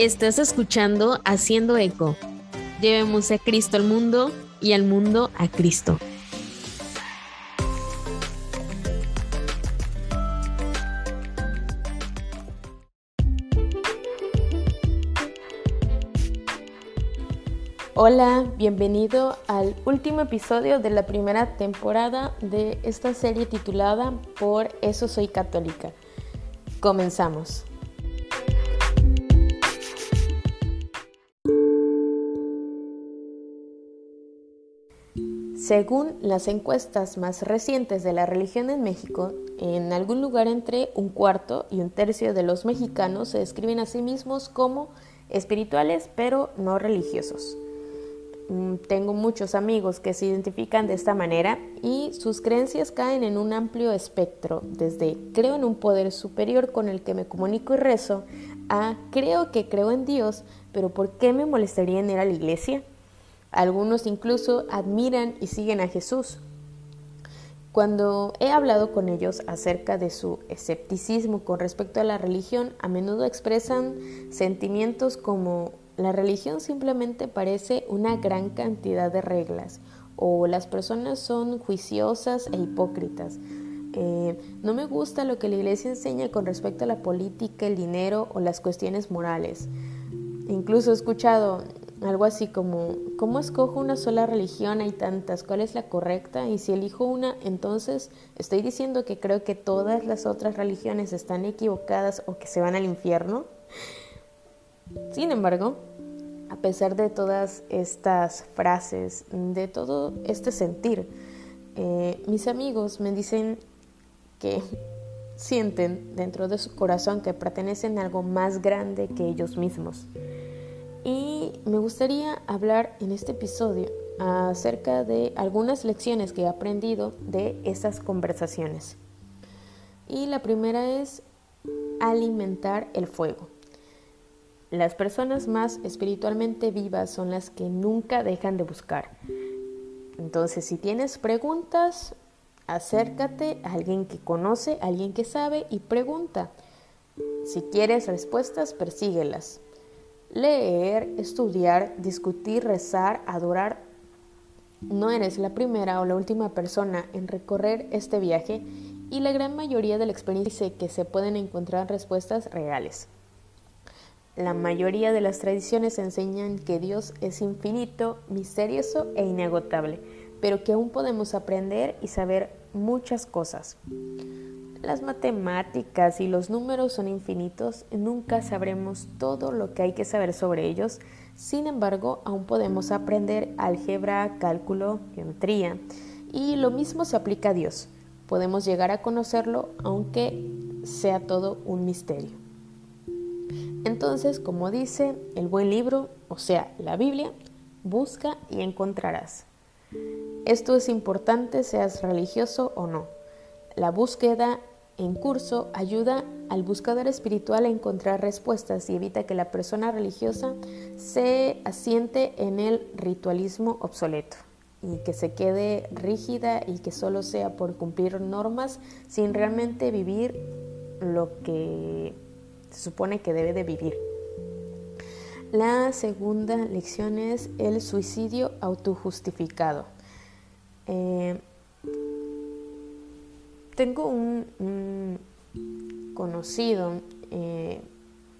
Estás escuchando Haciendo Eco. Llevemos a Cristo al mundo y al mundo a Cristo. Hola, bienvenido al último episodio de la primera temporada de esta serie titulada Por eso soy católica. Comenzamos. Según las encuestas más recientes de la religión en México, en algún lugar entre un cuarto y un tercio de los mexicanos se describen a sí mismos como espirituales pero no religiosos. Mm, tengo muchos amigos que se identifican de esta manera y sus creencias caen en un amplio espectro, desde creo en un poder superior con el que me comunico y rezo, a creo que creo en Dios, pero ¿por qué me molestaría en ir a la iglesia? Algunos incluso admiran y siguen a Jesús. Cuando he hablado con ellos acerca de su escepticismo con respecto a la religión, a menudo expresan sentimientos como la religión simplemente parece una gran cantidad de reglas o las personas son juiciosas e hipócritas. Eh, no me gusta lo que la iglesia enseña con respecto a la política, el dinero o las cuestiones morales. Incluso he escuchado algo así como, ¿cómo escojo una sola religión? Hay tantas, ¿cuál es la correcta? Y si elijo una, entonces estoy diciendo que creo que todas las otras religiones están equivocadas o que se van al infierno. Sin embargo, a pesar de todas estas frases, de todo este sentir, eh, mis amigos me dicen que sienten dentro de su corazón que pertenecen a algo más grande que ellos mismos. Y me gustaría hablar en este episodio acerca de algunas lecciones que he aprendido de esas conversaciones. Y la primera es alimentar el fuego. Las personas más espiritualmente vivas son las que nunca dejan de buscar. Entonces, si tienes preguntas, acércate a alguien que conoce, a alguien que sabe y pregunta. Si quieres respuestas, persíguelas. Leer, estudiar, discutir, rezar, adorar. No eres la primera o la última persona en recorrer este viaje y la gran mayoría de la experiencia dice que se pueden encontrar respuestas reales. La mayoría de las tradiciones enseñan que Dios es infinito, misterioso e inagotable, pero que aún podemos aprender y saber muchas cosas. Las matemáticas y los números son infinitos, nunca sabremos todo lo que hay que saber sobre ellos, sin embargo, aún podemos aprender álgebra, cálculo, geometría, y lo mismo se aplica a Dios. Podemos llegar a conocerlo aunque sea todo un misterio. Entonces, como dice el buen libro, o sea, la Biblia, busca y encontrarás. Esto es importante seas religioso o no. La búsqueda en curso ayuda al buscador espiritual a encontrar respuestas y evita que la persona religiosa se asiente en el ritualismo obsoleto y que se quede rígida y que solo sea por cumplir normas sin realmente vivir lo que se supone que debe de vivir. La segunda lección es el suicidio autojustificado. Eh, tengo un, conocido eh,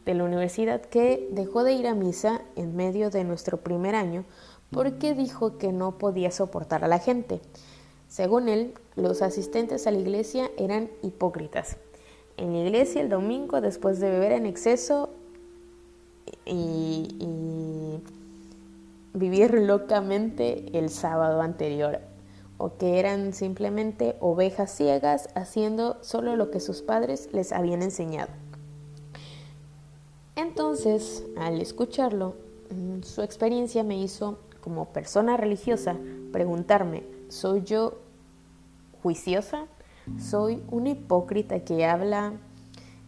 de la universidad que dejó de ir a misa en medio de nuestro primer año porque dijo que no podía soportar a la gente. Según él, los asistentes a la iglesia eran hipócritas en la iglesia el domingo después de beber en exceso y, vivir locamente el sábado anterior o que eran simplemente ovejas ciegas haciendo solo lo que sus padres les habían enseñado. Entonces, al escucharlo, mm, su experiencia me hizo, como persona religiosa, preguntarme, ¿soy yo juiciosa? Soy una hipócrita que habla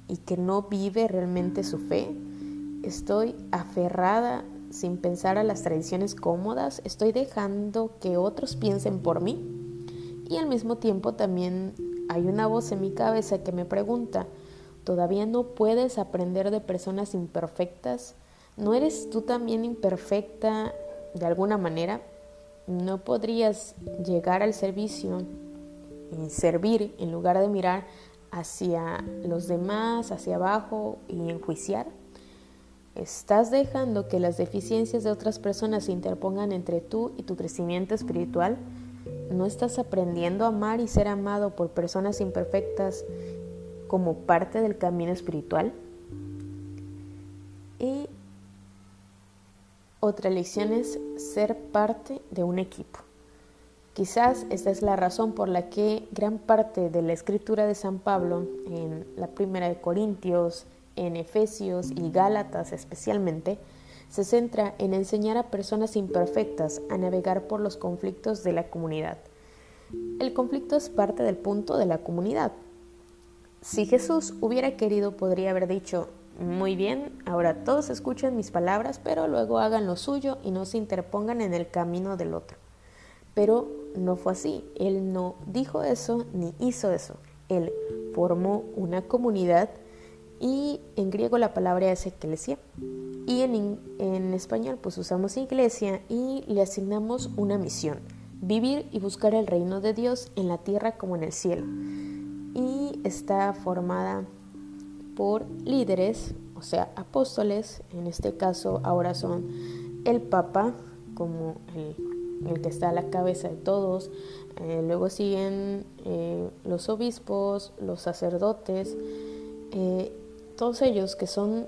y que no vive realmente su fe. Estoy aferrada sin pensar a las tradiciones cómodas. Estoy dejando que otros piensen por mí. Y al mismo tiempo también hay una voz en mi cabeza que me pregunta, ¿todavía no puedes aprender de personas imperfectas? ¿No eres tú también imperfecta de alguna manera? ¿No podrías llegar al servicio y servir en lugar de mirar hacia los demás, hacia abajo y enjuiciar? ¿Estás dejando que las deficiencias de otras personas se interpongan entre tú y tu crecimiento espiritual? ¿No estás aprendiendo a amar y ser amado por personas imperfectas como parte del camino espiritual? Y otra lección es ser parte de un equipo. Quizás esta es la razón por la que gran parte de la escritura de San Pablo en la primera de Corintios, en Efesios y Gálatas especialmente, se centra en enseñar a personas imperfectas a navegar por los conflictos de la comunidad. El conflicto es parte del punto de la comunidad. Si Jesús hubiera querido, podría haber dicho, muy bien, ahora todos escuchen mis palabras, pero luego hagan lo suyo y no se interpongan en el camino del otro. Pero no fue así. Él no dijo eso ni hizo eso. Él formó una comunidad y en griego la palabra es eclesia. Y en, en español pues usamos iglesia y le asignamos una misión, vivir y buscar el reino de Dios en la tierra como en el cielo. Y está formada por líderes, o sea, apóstoles, en este caso ahora son el Papa como el, que está a la cabeza de todos, eh, luego siguen eh, los obispos, los sacerdotes, eh, todos ellos que son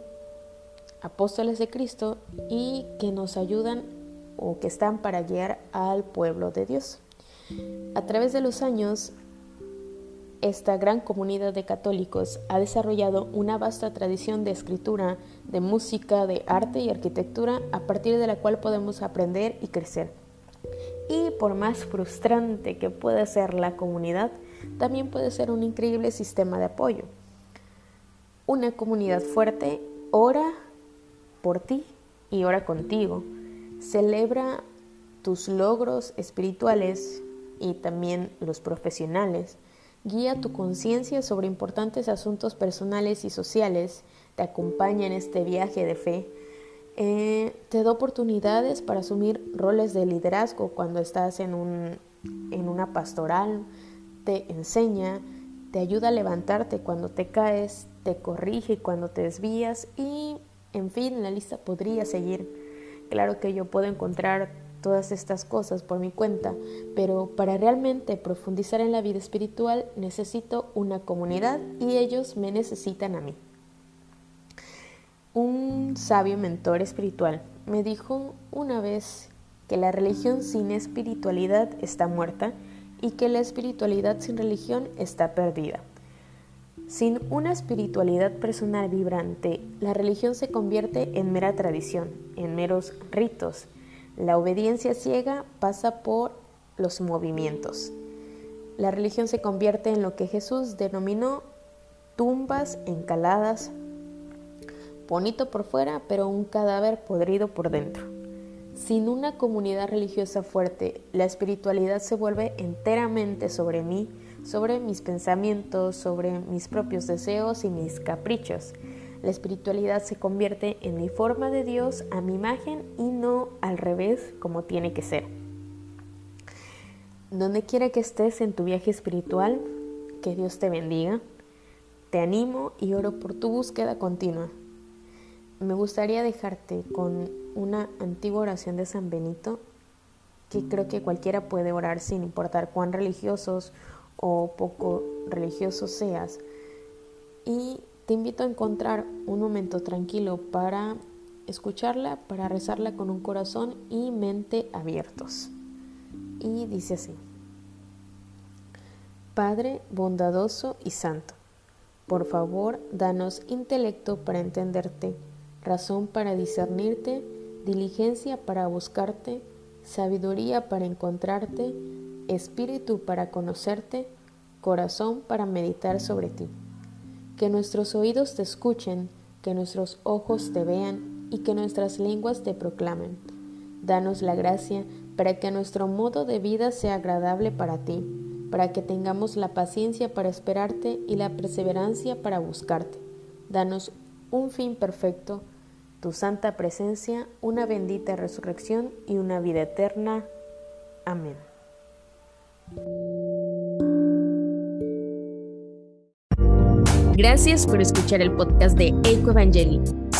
apóstoles de Cristo y que nos ayudan o que están para guiar al pueblo de Dios. A través de los años, esta gran comunidad de católicos ha desarrollado una vasta tradición de escritura, de música, de arte y arquitectura a partir de la cual podemos aprender y crecer. Y por más frustrante que pueda ser la comunidad, también puede ser un increíble sistema de apoyo. Una comunidad fuerte ora por ti y ora contigo. Celebra tus logros espirituales y también los profesionales. Guía tu conciencia sobre importantes asuntos personales y sociales. Te acompaña en este viaje de fe. Eh, te da oportunidades para asumir roles de liderazgo cuando estás en, un, en una pastoral. Te enseña, te ayuda a levantarte cuando te caes, te corrige cuando te desvías y, en fin, la lista podría seguir. Claro que yo puedo encontrar todas estas cosas por mi cuenta, pero para realmente profundizar en la vida espiritual necesito una comunidad y ellos me necesitan a mí. Un sabio mentor espiritual me dijo una vez que la religión sin espiritualidad está muerta y que la espiritualidad sin religión está perdida. Sin una espiritualidad personal vibrante, la religión se convierte en mera tradición, en meros ritos. La obediencia ciega pasa por los movimientos. La religión se convierte en lo que Jesús denominó tumbas encaladas, bonito por fuera, pero un cadáver podrido por dentro. Sin una comunidad religiosa fuerte, la espiritualidad se vuelve enteramente sobre mí, sobre mis pensamientos, sobre mis propios deseos y mis caprichos. La espiritualidad se convierte en mi forma de Dios a mi imagen y no al revés como tiene que ser. Donde quiera que estés en tu viaje espiritual, que Dios te bendiga. Te animo y oro por tu búsqueda continua. Me gustaría dejarte con una antigua oración de San Benito que creo que cualquiera puede orar sin importar cuán religiosos o poco religioso seas. Y te invito a encontrar un momento tranquilo para escucharla, para rezarla con un corazón y mente abiertos. Y dice así, Padre bondadoso y santo, por favor, danos intelecto para entenderte, razón para discernirte, diligencia para buscarte, sabiduría para encontrarte, espíritu para conocerte, corazón para meditar sobre ti. Que nuestros oídos te escuchen, que nuestros ojos te vean y que nuestras lenguas te proclamen. Danos la gracia para que nuestro modo de vida sea agradable para ti, para que tengamos la paciencia para esperarte y la perseverancia para buscarte. Danos un fin perfecto tu santa presencia, una bendita resurrección y una vida eterna. Amén. Gracias por escuchar el podcast de Eco Evangeli.